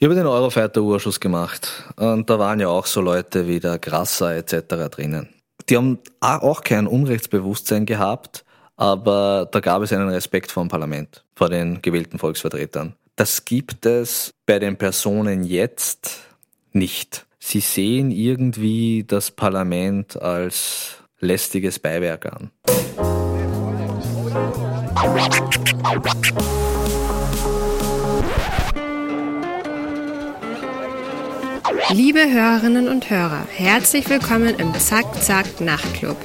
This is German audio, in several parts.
Ich habe den Eurofighter-Urschuss gemacht und da waren ja auch so Leute wie der Grasser etc. drinnen. Die haben auch kein Unrechtsbewusstsein gehabt, aber da gab es einen Respekt vor dem Parlament, vor den gewählten Volksvertretern. Das gibt es bei den Personen jetzt nicht. Sie sehen irgendwie das Parlament als lästiges Beiwerk an. Liebe Hörerinnen und Hörer, herzlich willkommen im Zack Zack Nachtclub.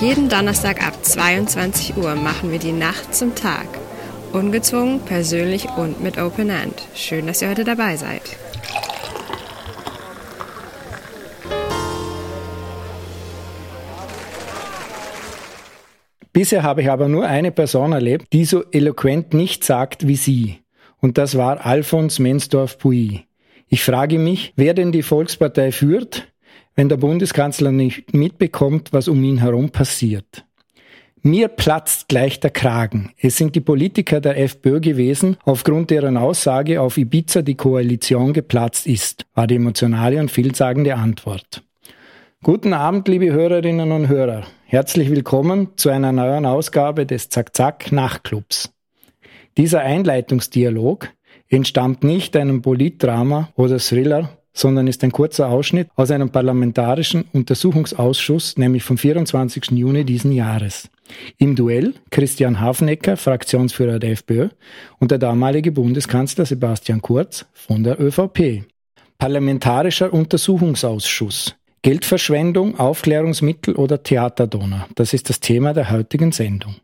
Jeden Donnerstag ab 22 Uhr machen wir die Nacht zum Tag. Ungezwungen, persönlich und mit Open End. Schön, dass ihr heute dabei seid. Bisher habe ich aber nur eine Person erlebt, die so eloquent nicht sagt wie Sie. Und das war Alfons Mensdorf-Puy. Ich frage mich, wer denn die Volkspartei führt, wenn der Bundeskanzler nicht mitbekommt, was um ihn herum passiert. Mir platzt gleich der Kragen. Es sind die Politiker der FPÖ gewesen, aufgrund deren Aussage auf Ibiza die Koalition geplatzt ist, war die emotionale und vielsagende Antwort. Guten Abend, liebe Hörerinnen und Hörer. Herzlich willkommen zu einer neuen Ausgabe des Zack-Zack Nachtclubs. Dieser Einleitungsdialog entstammt nicht einem Politdrama oder Thriller, sondern ist ein kurzer Ausschnitt aus einem parlamentarischen Untersuchungsausschuss, nämlich vom 24. Juni diesen Jahres. Im Duell Christian Hafnecker, Fraktionsführer der FPÖ, und der damalige Bundeskanzler Sebastian Kurz von der ÖVP. Parlamentarischer Untersuchungsausschuss. Geldverschwendung, Aufklärungsmittel oder Theaterdonner. Das ist das Thema der heutigen Sendung.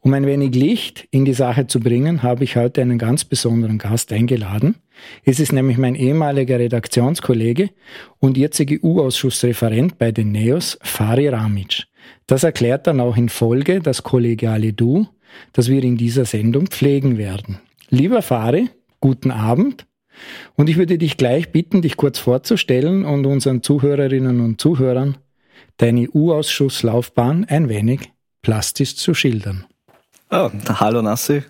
Um ein wenig Licht in die Sache zu bringen, habe ich heute einen ganz besonderen Gast eingeladen. Es ist nämlich mein ehemaliger Redaktionskollege und jetzige U-Ausschussreferent bei den NEOS, Fari Ramic. Das erklärt dann auch in Folge das kollegiale Du, das wir in dieser Sendung pflegen werden. Lieber Fari, guten Abend. Und ich würde dich gleich bitten, dich kurz vorzustellen und unseren Zuhörerinnen und Zuhörern deine U-Ausschusslaufbahn ein wenig plastisch zu schildern. Oh, hallo Nassi.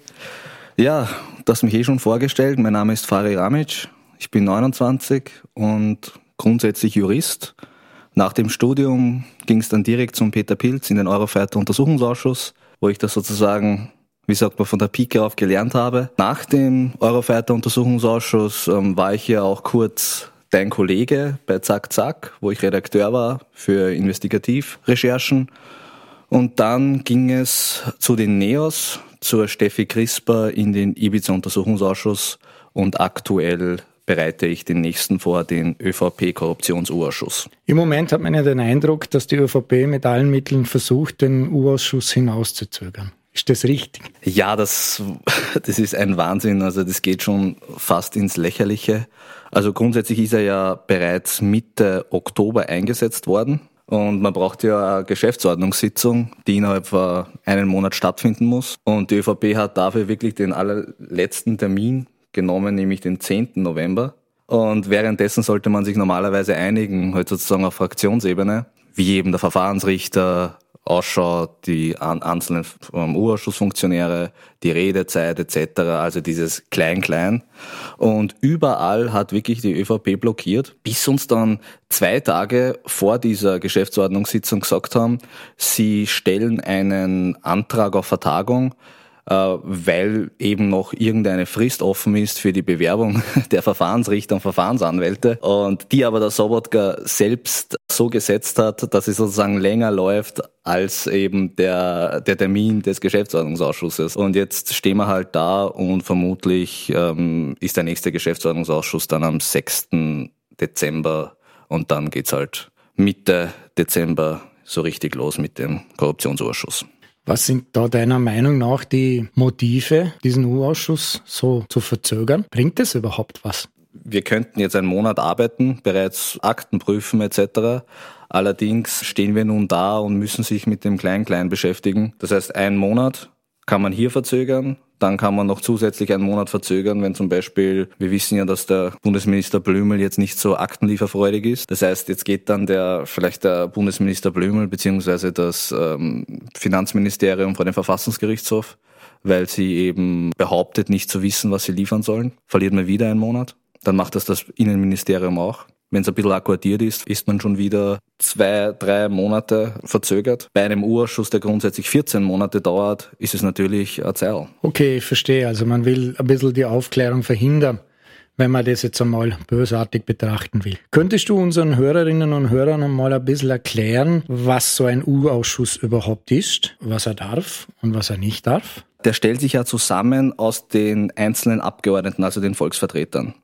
Ja, du hast mich eh schon vorgestellt. Mein Name ist Fari Ramic. Ich bin 29 und grundsätzlich Jurist. Nach dem Studium ging es dann direkt zum Peter Pilz in den Eurofighter Untersuchungsausschuss, wo ich das sozusagen, wie sagt man, von der Pike auf gelernt habe. Nach dem Eurofighter Untersuchungsausschuss ähm, war ich ja auch kurz dein Kollege bei Zack Zack, wo ich Redakteur war für Investigativrecherchen und dann ging es zu den NEOS, zur Steffi Crisper in den Ibiza-Untersuchungsausschuss und aktuell bereite ich den nächsten vor, den ÖVP-Korruptions-U-Ausschuss. Im Moment hat man ja den Eindruck, dass die ÖVP mit allen Mitteln versucht, den U-Ausschuss hinauszuzögern. Ist das richtig? Ja, das, das ist ein Wahnsinn. Also das geht schon fast ins Lächerliche. Also grundsätzlich ist er ja bereits Mitte Oktober eingesetzt worden. Und man braucht ja eine Geschäftsordnungssitzung, die innerhalb von einem Monat stattfinden muss. Und die ÖVP hat dafür wirklich den allerletzten Termin genommen, nämlich den 10. November. Und währenddessen sollte man sich normalerweise einigen, halt sozusagen auf Fraktionsebene, wie eben der Verfahrensrichter, ausschaut, die einzelnen U-Ausschussfunktionäre, die Redezeit etc., also dieses Klein-Klein. Und überall hat wirklich die ÖVP blockiert, bis uns dann zwei Tage vor dieser Geschäftsordnungssitzung gesagt haben, sie stellen einen Antrag auf Vertagung, weil eben noch irgendeine Frist offen ist für die Bewerbung der Verfahrensrichter und Verfahrensanwälte und die aber der Sobotka selbst so gesetzt hat, dass es sozusagen länger läuft als eben der, der Termin des Geschäftsordnungsausschusses. Und jetzt stehen wir halt da und vermutlich ähm, ist der nächste Geschäftsordnungsausschuss dann am 6. Dezember und dann geht's halt Mitte Dezember so richtig los mit dem Korruptionsausschuss. Was sind da deiner Meinung nach die Motive, diesen U-Ausschuss so zu verzögern? Bringt es überhaupt was? Wir könnten jetzt einen Monat arbeiten, bereits Akten prüfen etc. Allerdings stehen wir nun da und müssen sich mit dem Klein-Klein beschäftigen. Das heißt, einen Monat kann man hier verzögern, dann kann man noch zusätzlich einen Monat verzögern, wenn zum Beispiel, wir wissen ja, dass der Bundesminister Blümel jetzt nicht so aktenlieferfreudig ist. Das heißt, jetzt geht dann der, vielleicht der Bundesminister Blümel beziehungsweise das ähm, Finanzministerium vor den Verfassungsgerichtshof, weil sie eben behauptet, nicht zu wissen, was sie liefern sollen. Verliert man wieder einen Monat. dann macht das das Innenministerium auch. Wenn es ein bisschen akkordiert ist, ist man schon wieder zwei, drei Monate verzögert. Bei einem U-Ausschuss, der grundsätzlich 14 Monate dauert, ist es natürlich ein Zeil. Okay, ich verstehe. Also man will ein bisschen die Aufklärung verhindern wenn man das jetzt einmal bösartig betrachten will. Könntest du unseren Hörerinnen und Hörern einmal ein bisschen erklären, was so ein U-Ausschuss überhaupt ist, was er darf und was er nicht darf? Der stellt sich ja zusammen aus den einzelnen Abgeordneten, also den Volksvertretern.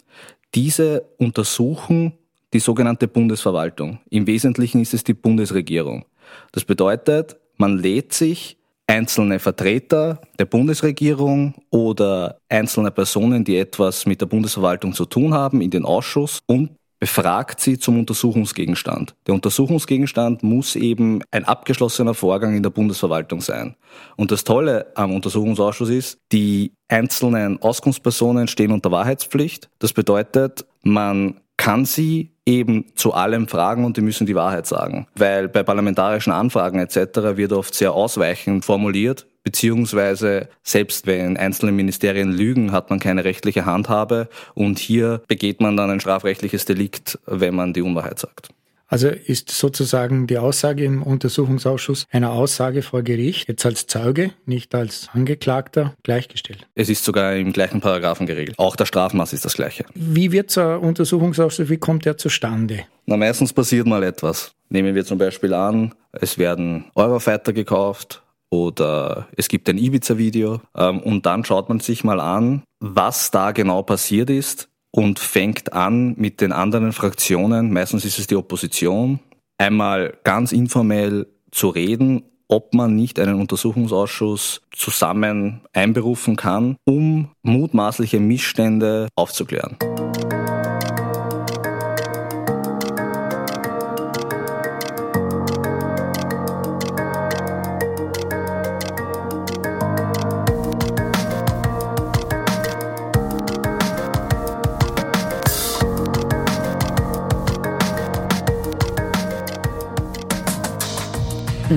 Diese untersuchen die sogenannte Bundesverwaltung. Im Wesentlichen ist es die Bundesregierung. Das bedeutet, man lädt sich einzelne Vertreter der Bundesregierung oder einzelne Personen, die etwas mit der Bundesverwaltung zu tun haben, in den Ausschuss und befragt sie zum Untersuchungsgegenstand. Der Untersuchungsgegenstand muss eben ein abgeschlossener Vorgang in der Bundesverwaltung sein. Und das Tolle am Untersuchungsausschuss ist, die einzelnen Auskunftspersonen stehen unter Wahrheitspflicht. Das bedeutet, man kann sie eben zu allem fragen und die müssen die Wahrheit sagen. Weil bei parlamentarischen Anfragen etc. wird oft sehr ausweichend formuliert, beziehungsweise selbst wenn einzelne Ministerien lügen, hat man keine rechtliche Handhabe und hier begeht man dann ein strafrechtliches Delikt, wenn man die Unwahrheit sagt. Also ist sozusagen die Aussage im Untersuchungsausschuss einer Aussage vor Gericht jetzt als Zeuge, nicht als Angeklagter gleichgestellt. Es ist sogar im gleichen Paragraphen geregelt. Auch der Strafmaß ist das gleiche. Wie wird so ein Untersuchungsausschuss, wie kommt der zustande? Na, meistens passiert mal etwas. Nehmen wir zum Beispiel an, es werden Eurofighter gekauft, oder es gibt ein Ibiza-Video ähm, und dann schaut man sich mal an, was da genau passiert ist und fängt an mit den anderen Fraktionen, meistens ist es die Opposition, einmal ganz informell zu reden, ob man nicht einen Untersuchungsausschuss zusammen einberufen kann, um mutmaßliche Missstände aufzuklären.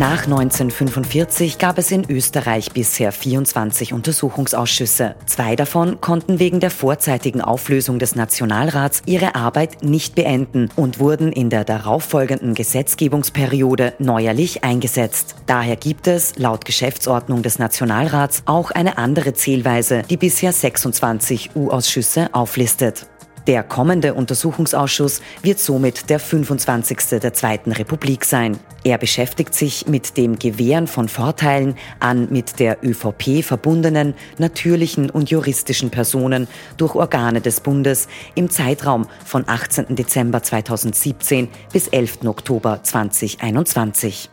Nach 1945 gab es in Österreich bisher 24 Untersuchungsausschüsse. Zwei davon konnten wegen der vorzeitigen Auflösung des Nationalrats ihre Arbeit nicht beenden und wurden in der darauffolgenden Gesetzgebungsperiode neuerlich eingesetzt. Daher gibt es, laut Geschäftsordnung des Nationalrats, auch eine andere Zählweise, die bisher 26 U-Ausschüsse auflistet. Der kommende Untersuchungsausschuss wird somit der 25. der Zweiten Republik sein. Er beschäftigt sich mit dem Gewähren von Vorteilen an mit der ÖVP verbundenen natürlichen und juristischen Personen durch Organe des Bundes im Zeitraum von 18. Dezember 2017 bis 11. Oktober 2021.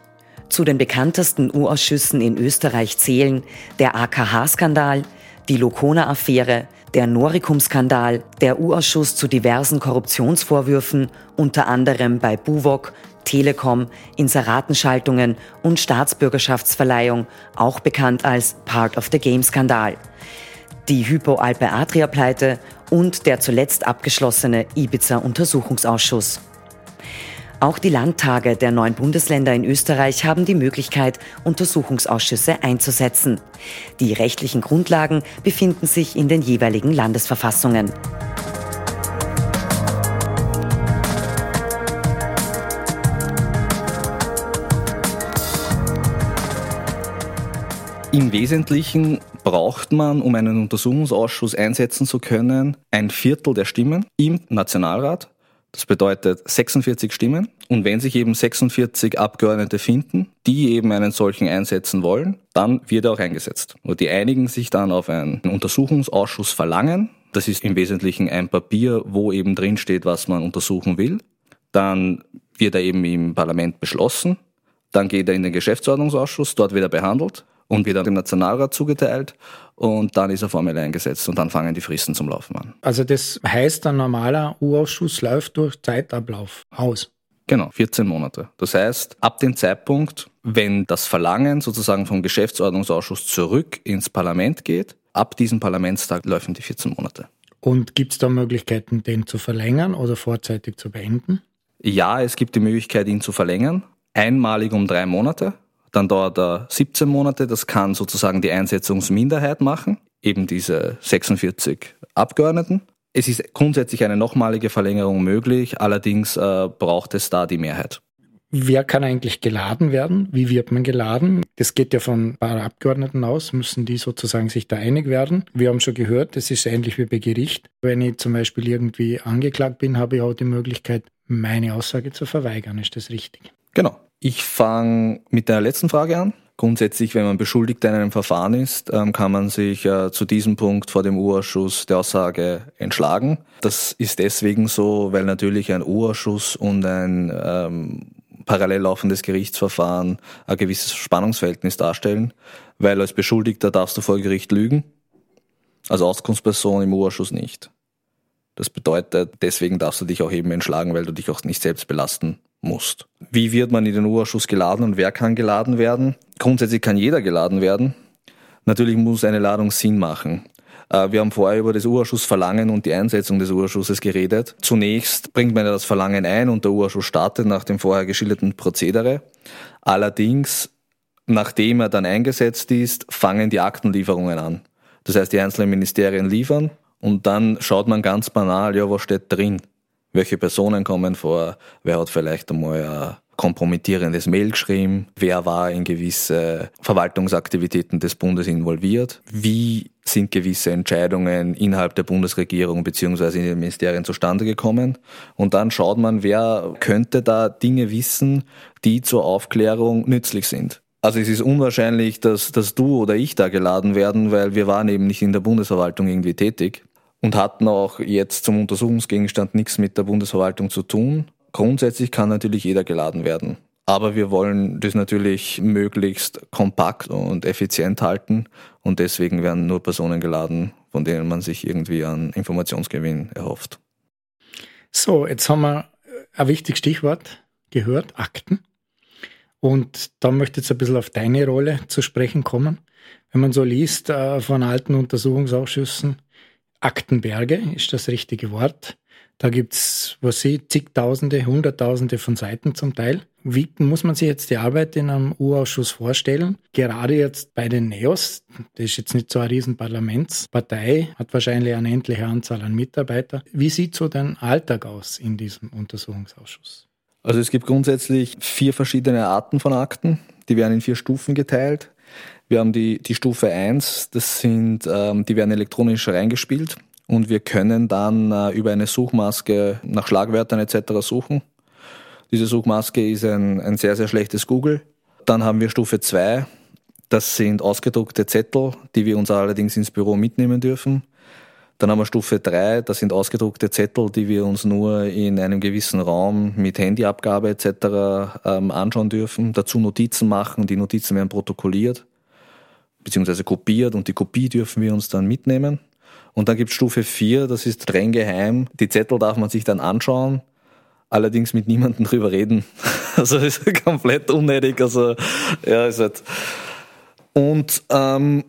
Zu den bekanntesten U-Ausschüssen in Österreich zählen der AKH-Skandal, die Lokona-Affäre, der Noricum-Skandal, der U-Ausschuss zu diversen Korruptionsvorwürfen, unter anderem bei Buwok, Telekom, Inseratenschaltungen und Staatsbürgerschaftsverleihung, auch bekannt als Part of the Game-Skandal, die Hypo Alpe Adria-Pleite und der zuletzt abgeschlossene Ibiza-Untersuchungsausschuss. Auch die Landtage der neun Bundesländer in Österreich haben die Möglichkeit, Untersuchungsausschüsse einzusetzen. Die rechtlichen Grundlagen befinden sich in den jeweiligen Landesverfassungen. Im Wesentlichen braucht man, um einen Untersuchungsausschuss einsetzen zu können, ein Viertel der Stimmen im Nationalrat das bedeutet 46 Stimmen. Und wenn sich eben 46 Abgeordnete finden, die eben einen solchen einsetzen wollen, dann wird er auch eingesetzt. Und die einigen sich dann auf einen Untersuchungsausschuss verlangen. Das ist im Wesentlichen ein Papier, wo eben drinsteht, was man untersuchen will. Dann wird er eben im Parlament beschlossen. Dann geht er in den Geschäftsordnungsausschuss, dort wird er behandelt und wird dann dem Nationalrat zugeteilt und dann ist er formell eingesetzt und dann fangen die Fristen zum Laufen an. Also das heißt, ein normaler U-Ausschuss läuft durch Zeitablauf aus. Genau, 14 Monate. Das heißt, ab dem Zeitpunkt, wenn das Verlangen sozusagen vom Geschäftsordnungsausschuss zurück ins Parlament geht, ab diesem Parlamentstag laufen die 14 Monate. Und gibt es da Möglichkeiten, den zu verlängern oder vorzeitig zu beenden? Ja, es gibt die Möglichkeit, ihn zu verlängern. Einmalig um drei Monate. Dann dauert er 17 Monate. Das kann sozusagen die Einsetzungsminderheit machen, eben diese 46 Abgeordneten. Es ist grundsätzlich eine nochmalige Verlängerung möglich, allerdings äh, braucht es da die Mehrheit. Wer kann eigentlich geladen werden? Wie wird man geladen? Das geht ja von ein paar Abgeordneten aus, müssen die sozusagen sich da einig werden. Wir haben schon gehört, das ist ähnlich wie bei Gericht. Wenn ich zum Beispiel irgendwie angeklagt bin, habe ich auch die Möglichkeit, meine Aussage zu verweigern. Ist das richtig? Genau. Ich fange mit der letzten Frage an. Grundsätzlich, wenn man beschuldigt in einem Verfahren ist, ähm, kann man sich äh, zu diesem Punkt vor dem U-Ausschuss der Aussage entschlagen. Das ist deswegen so, weil natürlich ein U-Ausschuss und ein ähm, parallel laufendes Gerichtsverfahren ein gewisses Spannungsverhältnis darstellen, weil als Beschuldigter darfst du vor Gericht lügen, als Auskunftsperson im U-Ausschuss nicht. Das bedeutet, deswegen darfst du dich auch eben entschlagen, weil du dich auch nicht selbst belasten musst. Wie wird man in den U-Ausschuss geladen und wer kann geladen werden? Grundsätzlich kann jeder geladen werden. Natürlich muss eine Ladung Sinn machen. Äh, wir haben vorher über das Urausschussverlangen und die Einsetzung des Urausschusses geredet. Zunächst bringt man ja das Verlangen ein und der Urausschuss startet nach dem vorher geschilderten Prozedere. Allerdings, nachdem er dann eingesetzt ist, fangen die Aktenlieferungen an. Das heißt, die einzelnen Ministerien liefern und dann schaut man ganz banal, ja, was steht drin? Welche Personen kommen vor? Wer hat vielleicht einmal ein kompromittierendes Mail geschrieben? Wer war in gewisse Verwaltungsaktivitäten des Bundes involviert? Wie sind gewisse Entscheidungen innerhalb der Bundesregierung beziehungsweise in den Ministerien zustande gekommen? Und dann schaut man, wer könnte da Dinge wissen, die zur Aufklärung nützlich sind. Also es ist unwahrscheinlich, dass, dass du oder ich da geladen werden, weil wir waren eben nicht in der Bundesverwaltung irgendwie tätig und hatten auch jetzt zum Untersuchungsgegenstand nichts mit der Bundesverwaltung zu tun. Grundsätzlich kann natürlich jeder geladen werden. Aber wir wollen das natürlich möglichst kompakt und effizient halten und deswegen werden nur Personen geladen, von denen man sich irgendwie an Informationsgewinn erhofft. So, jetzt haben wir ein wichtiges Stichwort gehört, Akten. Und da möchte ich jetzt ein bisschen auf deine Rolle zu sprechen kommen. Wenn man so liest äh, von alten Untersuchungsausschüssen, Aktenberge ist das richtige Wort. Da gibt's, was ich, zigtausende, hunderttausende von Seiten zum Teil. Wie muss man sich jetzt die Arbeit in einem U-Ausschuss vorstellen? Gerade jetzt bei den NEOS, das ist jetzt nicht so eine riesen Parlamentspartei, hat wahrscheinlich eine endliche Anzahl an Mitarbeitern. Wie sieht so dein Alltag aus in diesem Untersuchungsausschuss? Also es gibt grundsätzlich vier verschiedene Arten von Akten. Die werden in vier Stufen geteilt. Wir haben die, die Stufe 1, das sind, ähm, die werden elektronisch reingespielt und wir können dann äh, über eine Suchmaske nach Schlagwörtern etc. suchen. Diese Suchmaske ist ein, ein sehr, sehr schlechtes Google. Dann haben wir Stufe 2, das sind ausgedruckte Zettel, die wir uns allerdings ins Büro mitnehmen dürfen. Dann haben wir Stufe 3, das sind ausgedruckte Zettel, die wir uns nur in einem gewissen Raum mit Handyabgabe etc. Ähm, anschauen dürfen, dazu Notizen machen, die Notizen werden protokolliert beziehungsweise kopiert und die Kopie dürfen wir uns dann mitnehmen. Und dann gibt es Stufe 4, das ist streng geheim. Die Zettel darf man sich dann anschauen, allerdings mit niemandem drüber reden. Also ist komplett unnötig. Also ja, ist halt. Und ähm,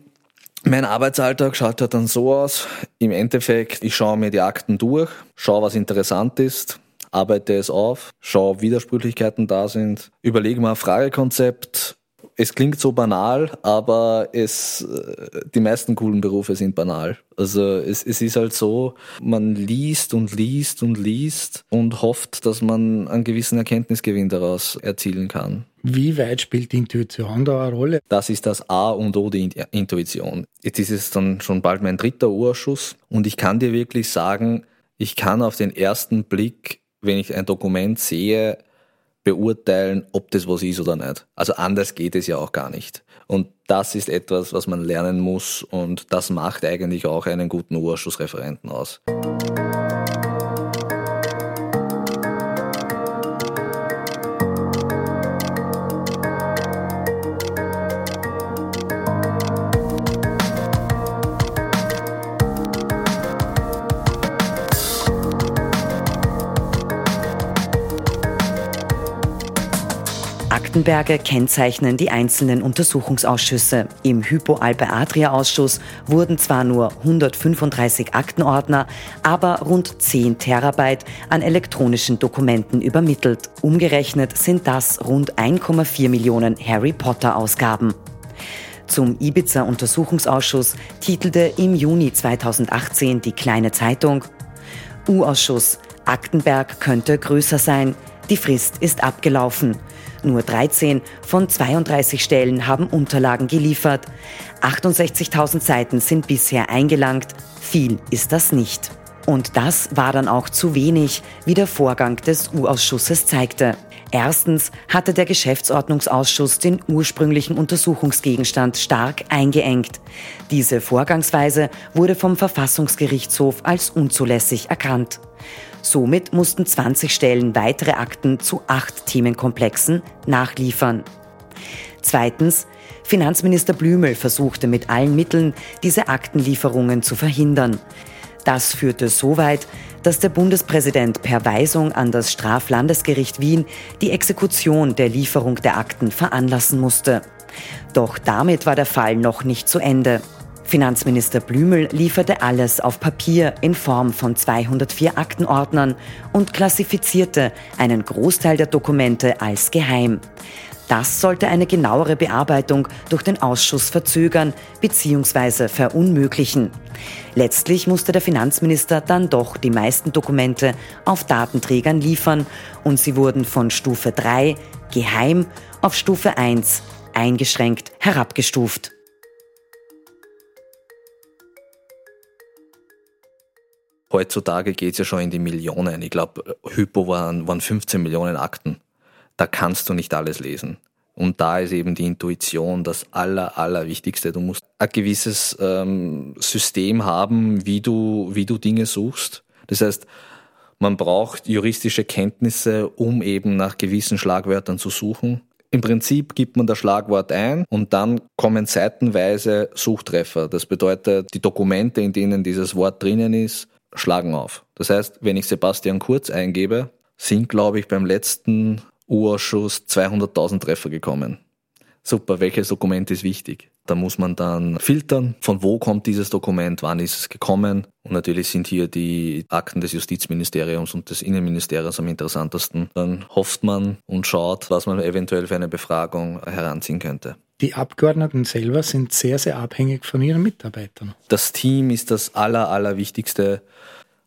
mein Arbeitsalltag schaut halt dann so aus. Im Endeffekt, ich schaue mir die Akten durch, schaue, was interessant ist, arbeite es auf, schaue, ob Widersprüchlichkeiten da sind, überlege mal ein Fragekonzept, es klingt so banal, aber es, äh, die meisten coolen Berufe sind banal. Also es, es ist halt so, man liest und liest und liest und hofft, dass man einen gewissen Erkenntnisgewinn daraus erzielen kann. Wie weit spielt die Intuition da eine Rolle? Das ist das A und O, die Intuition. Jetzt ist es dann schon bald mein dritter Urschuss und ich kann dir wirklich sagen, ich kann auf den ersten Blick, wenn ich ein Dokument sehe, beurteilen, ob das was ist oder nicht. Also anders geht es ja auch gar nicht. Und das ist etwas, was man lernen muss und das macht eigentlich auch einen guten Urschussreferenten aus. Aktenberge kennzeichnen die einzelnen Untersuchungsausschüsse. Im Hypo-Alpe-Adria-Ausschuss wurden zwar nur 135 Aktenordner, aber rund 10 Terabyte an elektronischen Dokumenten übermittelt. Umgerechnet sind das rund 1,4 Millionen Harry Potter-Ausgaben. Zum Ibiza-Untersuchungsausschuss titelte im Juni 2018 die Kleine Zeitung U-Ausschuss. Aktenberg könnte größer sein. Die Frist ist abgelaufen. Nur 13 von 32 Stellen haben Unterlagen geliefert. 68.000 Seiten sind bisher eingelangt. Viel ist das nicht. Und das war dann auch zu wenig, wie der Vorgang des U-Ausschusses zeigte. Erstens hatte der Geschäftsordnungsausschuss den ursprünglichen Untersuchungsgegenstand stark eingeengt. Diese Vorgangsweise wurde vom Verfassungsgerichtshof als unzulässig erkannt. Somit mussten 20 Stellen weitere Akten zu acht Themenkomplexen nachliefern. Zweitens, Finanzminister Blümel versuchte mit allen Mitteln, diese Aktenlieferungen zu verhindern. Das führte so weit, dass der Bundespräsident per Weisung an das Straflandesgericht Wien die Exekution der Lieferung der Akten veranlassen musste. Doch damit war der Fall noch nicht zu Ende. Finanzminister Blümel lieferte alles auf Papier in Form von 204 Aktenordnern und klassifizierte einen Großteil der Dokumente als geheim. Das sollte eine genauere Bearbeitung durch den Ausschuss verzögern bzw. verunmöglichen. Letztlich musste der Finanzminister dann doch die meisten Dokumente auf Datenträgern liefern und sie wurden von Stufe 3 geheim auf Stufe 1 eingeschränkt herabgestuft. Heutzutage geht es ja schon in die Millionen. Ich glaube, Hypo waren, waren 15 Millionen Akten da kannst du nicht alles lesen. Und da ist eben die Intuition das Aller, Allerwichtigste. Du musst ein gewisses ähm, System haben, wie du, wie du Dinge suchst. Das heißt, man braucht juristische Kenntnisse, um eben nach gewissen Schlagwörtern zu suchen. Im Prinzip gibt man das Schlagwort ein und dann kommen seitenweise Suchtreffer. Das bedeutet, die Dokumente, in denen dieses Wort drinnen ist, schlagen auf. Das heißt, wenn ich Sebastian Kurz eingebe, sind, glaube ich, beim letzten U-Ausschuss 200.000 Treffer gekommen. Super, welches Dokument ist wichtig? Da muss man dann filtern, von wo kommt dieses Dokument, wann ist es gekommen. Und natürlich sind hier die Akten des Justizministeriums und des Innenministeriums am interessantesten. Dann hofft man und schaut, was man eventuell für eine Befragung heranziehen könnte. Die Abgeordneten selber sind sehr, sehr abhängig von ihren Mitarbeitern. Das Team ist das Aller, Allerwichtigste.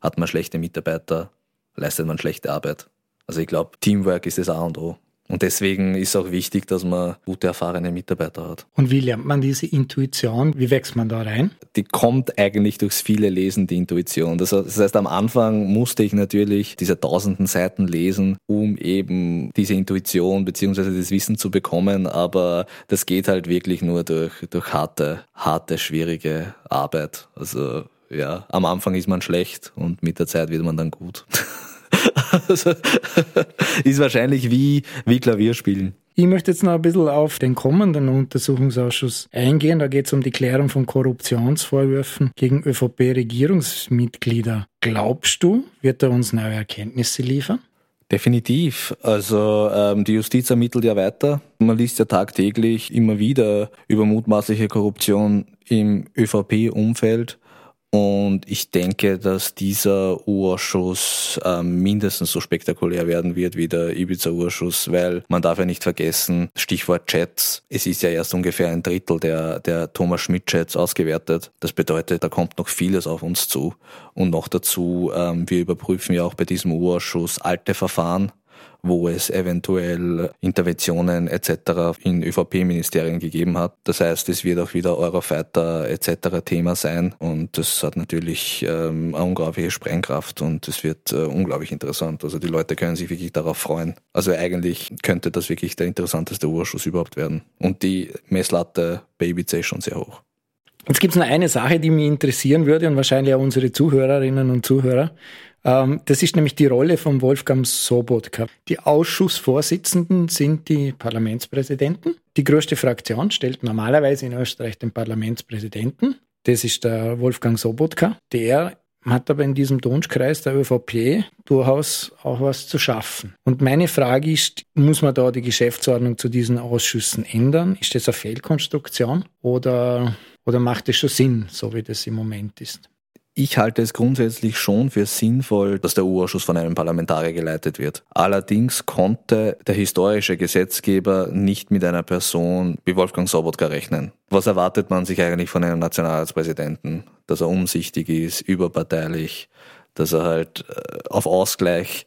Hat man schlechte Mitarbeiter, leistet man schlechte Arbeit. Also ich glaube, Teamwork ist das A und O. Und deswegen ist auch wichtig, dass man gute, erfahrene Mitarbeiter hat. Und wie lernt man diese Intuition? Wie wächst man da rein? Die kommt eigentlich durchs viele Lesen, die Intuition. Das heißt, am Anfang musste ich natürlich diese tausenden Seiten lesen, um eben diese Intuition beziehungsweise das Wissen zu bekommen. Aber das geht halt wirklich nur durch, durch harte, harte, schwierige Arbeit. Also ja, am Anfang ist man schlecht und mit der Zeit wird man dann gut. Also, ist wahrscheinlich wie, wie Klavierspielen. Ich möchte jetzt noch ein bisschen auf den kommenden Untersuchungsausschuss eingehen. Da geht es um die Klärung von Korruptionsvorwürfen gegen ÖVP-Regierungsmitglieder. Glaubst du, wird er uns neue Erkenntnisse liefern? Definitiv. Also ähm, die Justiz ermittelt ja weiter. Man liest ja tagtäglich immer wieder über mutmaßliche Korruption im ÖVP-Umfeld. Und ich denke, dass dieser U-Ausschuss äh, mindestens so spektakulär werden wird wie der Ibiza-Urschuss, weil man darf ja nicht vergessen, Stichwort Chats, es ist ja erst ungefähr ein Drittel der, der Thomas Schmidt-Chats ausgewertet. Das bedeutet, da kommt noch vieles auf uns zu. Und noch dazu, ähm, wir überprüfen ja auch bei diesem U-Ausschuss alte Verfahren, wo es eventuell Interventionen etc. in ÖVP-Ministerien gegeben hat. Das heißt, es wird auch wieder Eurofighter etc. Thema sein und das hat natürlich ähm, eine unglaubliche Sprengkraft und es wird äh, unglaublich interessant. Also die Leute können sich wirklich darauf freuen. Also eigentlich könnte das wirklich der interessanteste Urschuss überhaupt werden. Und die Messlatte Ibiza ist schon sehr hoch. Jetzt gibt es noch eine Sache, die mich interessieren würde und wahrscheinlich auch unsere Zuhörerinnen und Zuhörer. Ähm, das ist nämlich die Rolle von Wolfgang Sobotka. Die Ausschussvorsitzenden sind die Parlamentspräsidenten. Die größte Fraktion stellt normalerweise in Österreich den Parlamentspräsidenten. Das ist der Wolfgang Sobotka. Der hat aber in diesem Dunschkreis der ÖVP durchaus auch was zu schaffen. Und meine Frage ist, muss man da die Geschäftsordnung zu diesen Ausschüssen ändern? Ist das eine Fehlkonstruktion oder, oder macht es schon Sinn, so wie das im Moment ist? Ich halte es grundsätzlich schon für sinnvoll, dass der U-Ausschuss von einem Parlamentarier geleitet wird. Allerdings konnte der historische Gesetzgeber nicht mit einer Person wie Wolfgang Sobotka rechnen. Was erwartet man sich eigentlich von einem Nationalratspräsidenten? Dass er umsichtig ist, überparteilich, dass er halt äh, auf Ausgleich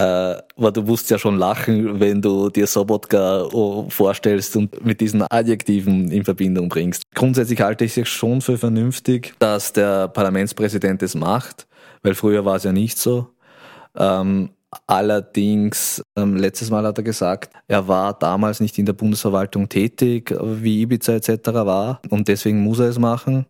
äh, aber du musst ja schon lachen, wenn du dir Sobotka vorstellst und mit diesen Adjektiven in Verbindung bringst. Grundsätzlich halte ich es schon für vernünftig, dass der Parlamentspräsident es macht, weil früher war es ja nicht so. Ähm, allerdings, ähm, letztes Mal hat er gesagt, er war damals nicht in der Bundesverwaltung tätig, wie Ibiza etc. war und deswegen muss er es machen.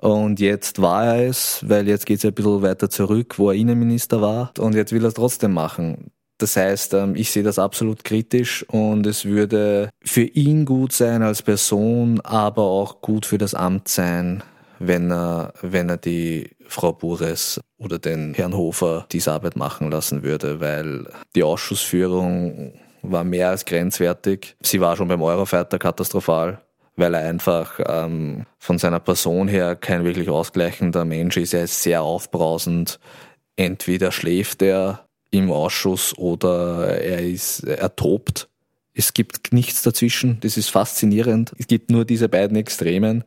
Und jetzt war er es, weil jetzt geht es ein bisschen weiter zurück, wo er Innenminister war. Und jetzt will er es trotzdem machen. Das heißt, ähm, ich sehe das absolut kritisch und es würde für ihn gut sein als Person, aber auch gut für das Amt sein, wenn er, wenn er die Frau Bures oder den Herrn Hofer diese Arbeit machen lassen würde, weil die Ausschussführung war mehr als grenzwertig. Sie war schon beim Eurofighter katastrophal weil er einfach ähm, von seiner Person her kein wirklich ausgleichender Mensch ist. Er ist sehr aufbrausend. Entweder schläft er im Ausschuss oder er ist, er tobt. Es gibt nichts dazwischen. Das ist faszinierend. Es gibt nur diese beiden Extremen.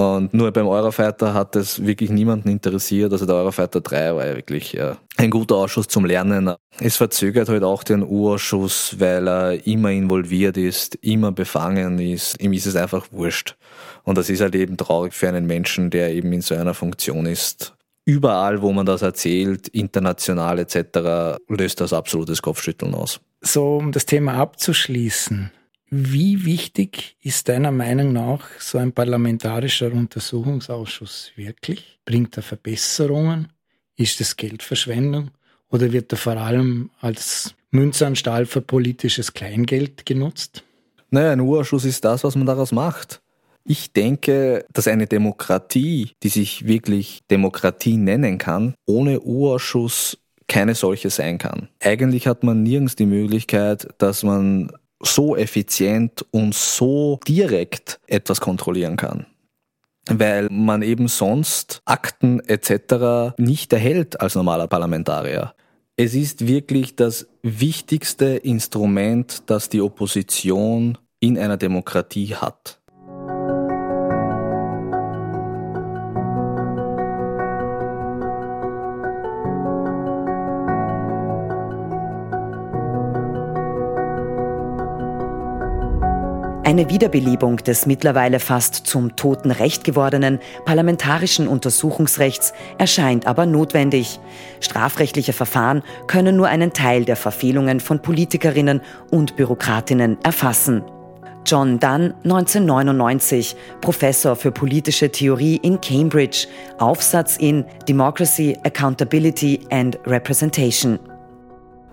Und nur beim Eurofighter hat es wirklich niemanden interessiert. Also der Eurofighter 3 war ja wirklich ja, ein guter Ausschuss zum Lernen. Es verzögert halt auch den U-Ausschuss, weil er immer involviert ist, immer befangen ist. Ihm ist es einfach wurscht. Und das ist halt eben traurig für einen Menschen, der eben in so einer Funktion ist. Überall, wo man das erzählt, international etc., löst das absolutes Kopfschütteln aus. So, um das Thema abzuschließen. Wie wichtig ist deiner Meinung nach so ein parlamentarischer Untersuchungsausschuss wirklich? Bringt er Verbesserungen? Ist es Geldverschwendung? Oder wird er vor allem als Münzanstalt für politisches Kleingeld genutzt? Naja, ein Urausschuss ist das, was man daraus macht. Ich denke, dass eine Demokratie, die sich wirklich Demokratie nennen kann, ohne Urausschuss keine solche sein kann. Eigentlich hat man nirgends die Möglichkeit, dass man so effizient und so direkt etwas kontrollieren kann weil man eben sonst Akten etc. nicht erhält als normaler Parlamentarier. Es ist wirklich das wichtigste Instrument, das die Opposition in einer Demokratie hat. Eine Wiederbelebung des mittlerweile fast zum toten Recht gewordenen parlamentarischen Untersuchungsrechts erscheint aber notwendig. Strafrechtliche Verfahren können nur einen Teil der Verfehlungen von Politikerinnen und Bürokratinnen erfassen. John Dunn, 1999, Professor für politische Theorie in Cambridge, Aufsatz in Democracy, Accountability and Representation.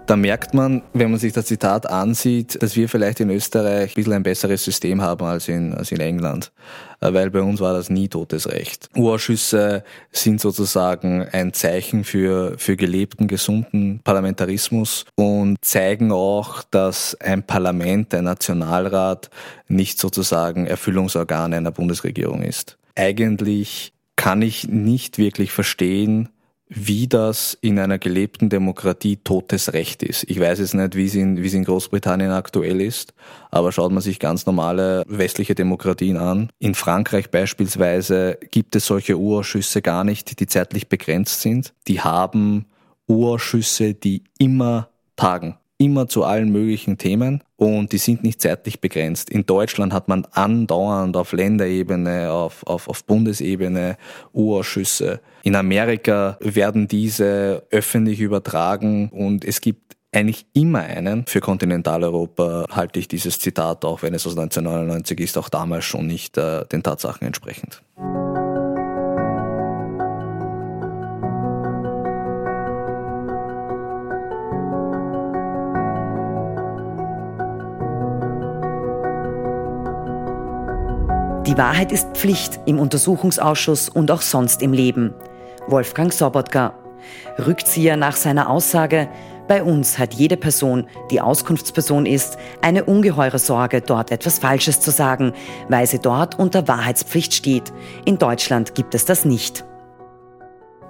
Da merkt man, wenn man sich das Zitat ansieht, dass wir vielleicht in Österreich ein bisschen ein besseres System haben als in, als in England. Äh, weil bei uns war das nie totes Recht. Urausschüsse sind sozusagen ein Zeichen für, für gelebten, gesunden Parlamentarismus und zeigen auch, dass ein Parlament, ein Nationalrat nicht sozusagen Erfüllungsorgan einer Bundesregierung ist. Eigentlich kann ich nicht wirklich verstehen, wie das in einer gelebten Demokratie totes Recht ist. Ich weiß jetzt nicht, wie es in, wie es in Großbritannien aktuell ist, aber schaut man sich ganz normale westliche Demokratien an. In Frankreich beispielsweise gibt es solche Urausschüsse gar nicht, die zeitlich begrenzt sind. Die haben Urausschüsse, die immer tagen immer zu allen möglichen Themen und die sind nicht zeitlich begrenzt. In Deutschland hat man andauernd auf Länderebene, auf, auf, auf Bundesebene Urausschüsse. In Amerika werden diese öffentlich übertragen und es gibt eigentlich immer einen. Für Kontinentaleuropa halte ich dieses Zitat, auch wenn es aus 1999 ist, auch damals schon nicht äh, den Tatsachen entsprechend. Die Wahrheit ist Pflicht im Untersuchungsausschuss und auch sonst im Leben. Wolfgang Sobotka. Rückzieher nach seiner Aussage, bei uns hat jede Person, die Auskunftsperson ist, eine ungeheure Sorge, dort etwas Falsches zu sagen, weil sie dort unter Wahrheitspflicht steht. In Deutschland gibt es das nicht.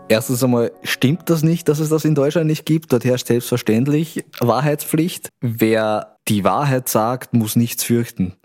Erstens einmal stimmt das nicht, dass es das in Deutschland nicht gibt. Dort herrscht selbstverständlich Wahrheitspflicht. Wer die Wahrheit sagt, muss nichts fürchten.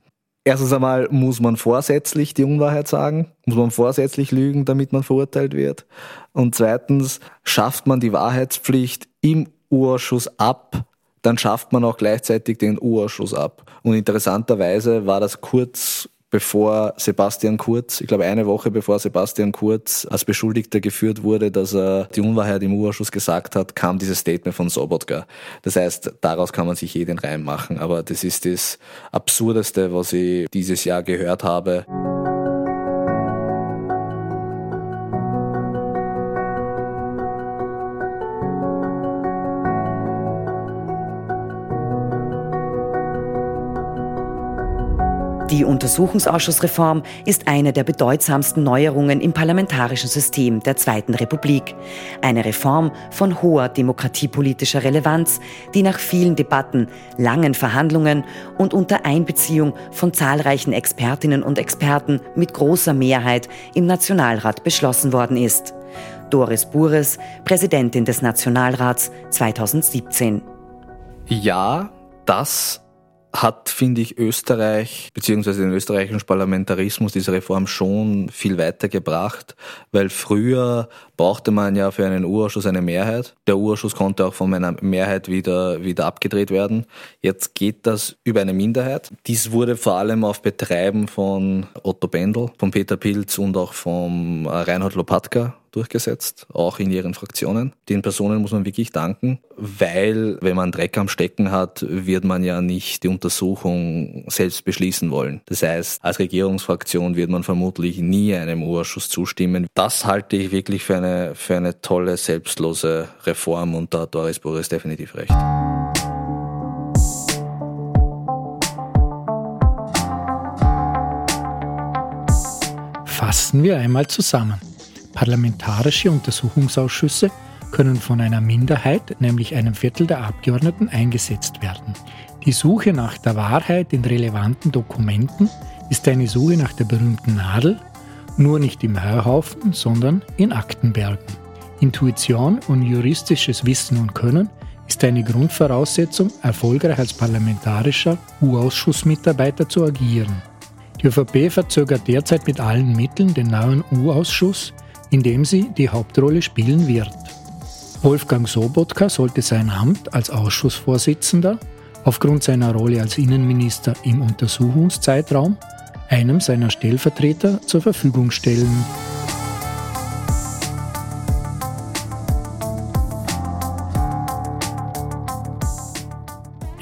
Erstens einmal muss man vorsätzlich die Unwahrheit sagen, muss man vorsätzlich lügen, damit man verurteilt wird. Und zweitens schafft man die Wahrheitspflicht im Urausschuss ab, dann schafft man auch gleichzeitig den Urausschuss ab. Und interessanterweise war das kurz bevor Sebastian Kurz, ich glaube eine Woche bevor Sebastian Kurz als Beschuldigter geführt wurde, dass er die Unwahrheit im Urausschuss gesagt hat, kam dieses Statement von Sobotka. Das heißt, daraus kann man sich jeden Reim machen, aber das ist das Absurdeste, was ich dieses Jahr gehört habe. Untersuchungsausschussreform ist eine der bedeutsamsten Neuerungen im parlamentarischen System der Zweiten Republik. Eine Reform von hoher demokratiepolitischer Relevanz, die nach vielen Debatten, langen Verhandlungen und unter Einbeziehung von zahlreichen Expertinnen und Experten mit großer Mehrheit im Nationalrat beschlossen worden ist. Doris Bures, Präsidentin des Nationalrats 2017. Ja, das hat, finde ich, Österreich beziehungsweise den österreichischen Parlamentarismus diese Reform schon viel weitergebracht, weil früher brauchte man ja für einen Urausschuss eine Mehrheit. Der Urausschuss konnte auch von einer Mehrheit wieder, wieder abgedreht werden. Jetzt geht das über eine Minderheit. Dies wurde vor allem auf Betreiben von Otto Bendel, von Peter Pilz und auch vom Reinhard Lopatka durchgesetzt, auch in ihren Fraktionen. Den Personen muss man wirklich danken, weil wenn man Dreck am Stecken hat, wird man ja nicht die Untersuchung selbst beschließen wollen. Das heißt, als Regierungsfraktion wird man vermutlich nie einem Urschuss zustimmen. Das halte ich wirklich für eine, für eine tolle, selbstlose Reform und da hat Doris Boris definitiv recht. Fassen wir einmal zusammen. Parlamentarische Untersuchungsausschüsse können von einer Minderheit, nämlich einem Viertel der Abgeordneten, eingesetzt werden. Die Suche nach der Wahrheit in relevanten Dokumenten ist eine Suche nach der berühmten Nadel, nur nicht im Heuhaufen, sondern in Aktenbergen. Intuition und juristisches Wissen und Können ist eine Grundvoraussetzung, erfolgreich als parlamentarischer U-Ausschussmitarbeiter zu agieren. Die ÖVP verzögert derzeit mit allen Mitteln den neuen U-Ausschuss, in dem sie die Hauptrolle spielen wird. Wolfgang Sobotka sollte sein Amt als Ausschussvorsitzender aufgrund seiner Rolle als Innenminister im Untersuchungszeitraum einem seiner Stellvertreter zur Verfügung stellen.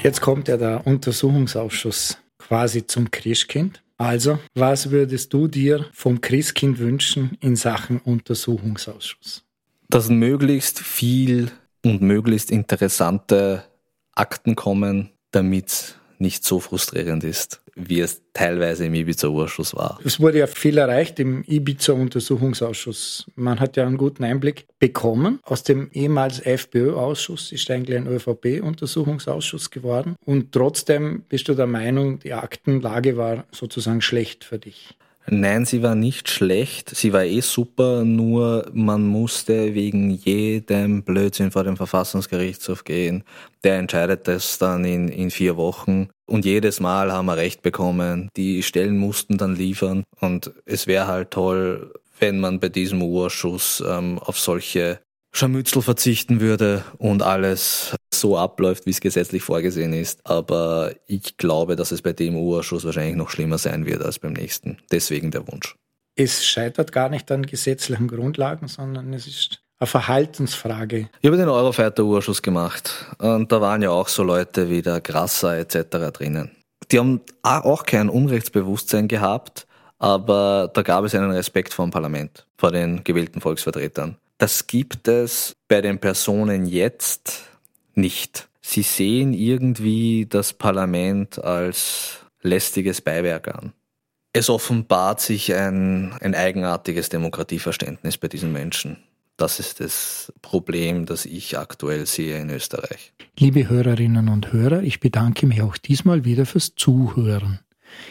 Jetzt kommt ja der Untersuchungsausschuss quasi zum Christkind. Also, was würdest du dir vom Christkind wünschen in Sachen Untersuchungsausschuss? Dass möglichst viel und möglichst interessante Akten kommen, damit nicht so frustrierend ist, wie es teilweise im Ibiza-Ausschuss war. Es wurde ja viel erreicht im Ibiza-Untersuchungsausschuss. Man hat ja einen guten Einblick bekommen. Aus dem ehemals FPÖ-Ausschuss ist eigentlich ein ÖVP-Untersuchungsausschuss geworden. Und trotzdem bist du der Meinung, die Aktenlage war sozusagen schlecht für dich. Nein, sie war nicht schlecht, sie war eh super, nur man musste wegen jedem Blödsinn vor dem Verfassungsgerichtshof gehen. Der entscheidet das dann in, in vier Wochen und jedes Mal haben wir recht bekommen. Die Stellen mussten dann liefern und es wäre halt toll, wenn man bei diesem Urschuss ähm, auf solche Scharmützel verzichten würde und alles so abläuft, wie es gesetzlich vorgesehen ist. Aber ich glaube, dass es bei dem U-Ausschuss wahrscheinlich noch schlimmer sein wird als beim nächsten. Deswegen der Wunsch. Es scheitert gar nicht an gesetzlichen Grundlagen, sondern es ist eine Verhaltensfrage. Ich habe den Eurofighter-Urschuss gemacht und da waren ja auch so Leute wie der Grasser etc. drinnen. Die haben auch kein Unrechtsbewusstsein gehabt, aber da gab es einen Respekt vor dem Parlament, vor den gewählten Volksvertretern. Das gibt es bei den Personen jetzt nicht. Sie sehen irgendwie das Parlament als lästiges Beiwerk an. Es offenbart sich ein, ein eigenartiges Demokratieverständnis bei diesen Menschen. Das ist das Problem, das ich aktuell sehe in Österreich. Liebe Hörerinnen und Hörer, ich bedanke mich auch diesmal wieder fürs Zuhören.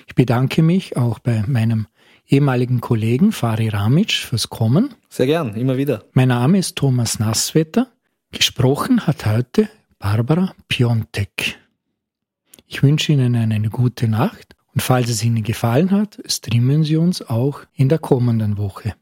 Ich bedanke mich auch bei meinem ehemaligen Kollegen Fari Ramic fürs Kommen. Sehr gern, immer wieder. Mein Name ist Thomas Nasswetter. Gesprochen hat heute Barbara Piontek. Ich wünsche Ihnen eine gute Nacht Und falls es Ihnen gefallen hat, streamen Sie uns auch in der kommenden Woche.